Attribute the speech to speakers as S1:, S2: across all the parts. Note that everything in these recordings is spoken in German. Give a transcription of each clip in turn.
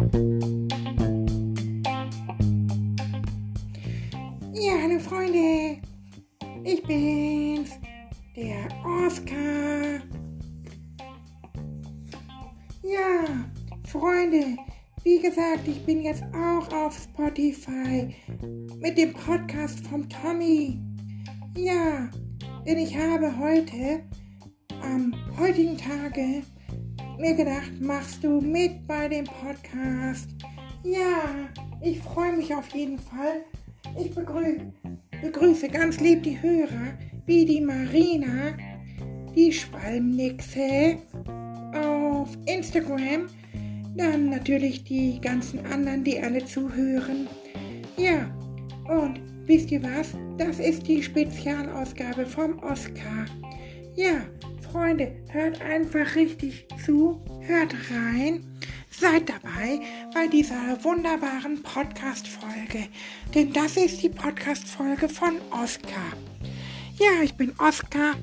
S1: Ja, hallo Freunde, ich bin's, der Oscar. Ja, Freunde, wie gesagt, ich bin jetzt auch auf Spotify mit dem Podcast vom Tommy. Ja, denn ich habe heute, am heutigen Tage, mir gedacht, machst du mit bei dem Podcast? Ja, ich freue mich auf jeden Fall. Ich begrü begrüße ganz lieb die Hörer, wie die Marina, die Schwalmnixe auf Instagram dann natürlich die ganzen anderen, die alle zuhören. Ja, und wisst ihr was? Das ist die Spezialausgabe vom Oscar. Ja, Freunde, hört einfach richtig zu, hört rein. Seid dabei bei dieser wunderbaren Podcast-Folge, denn das ist die Podcast-Folge von Oscar. Ja, ich bin Oscar,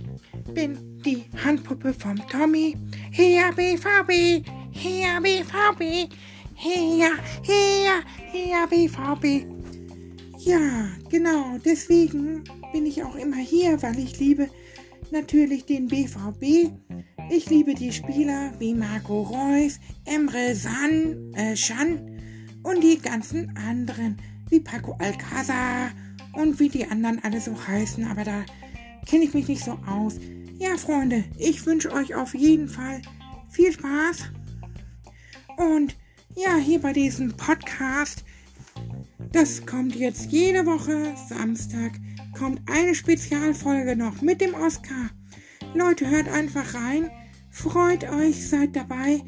S1: bin die Handpuppe vom Tommy. Her BVB, her BVB, her, her, her BVB. Ja, genau, deswegen bin ich auch immer hier, weil ich liebe natürlich den BVB. Ich liebe die Spieler wie Marco Reus, Emre San, äh, Schan und die ganzen anderen, wie Paco Alcázar und wie die anderen alle so heißen, aber da kenne ich mich nicht so aus. Ja, Freunde, ich wünsche euch auf jeden Fall viel Spaß. Und ja, hier bei diesem Podcast, das kommt jetzt jede Woche Samstag, kommt eine Spezialfolge noch mit dem Oscar. Leute, hört einfach rein, freut euch, seid dabei,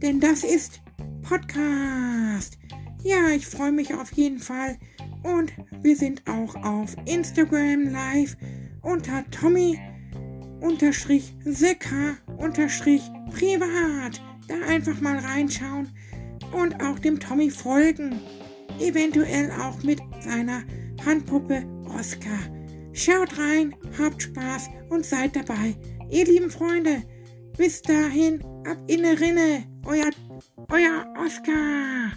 S1: denn das ist Podcast. Ja, ich freue mich auf jeden Fall. Und wir sind auch auf Instagram live unter Tommy unterstrich unterstrich privat. Da einfach mal reinschauen und auch dem Tommy folgen. Eventuell auch mit seiner Handpuppe Oscar. Schaut rein, habt Spaß und seid dabei. Ihr lieben Freunde, bis dahin, ab in der Rinne, euer, euer Oscar.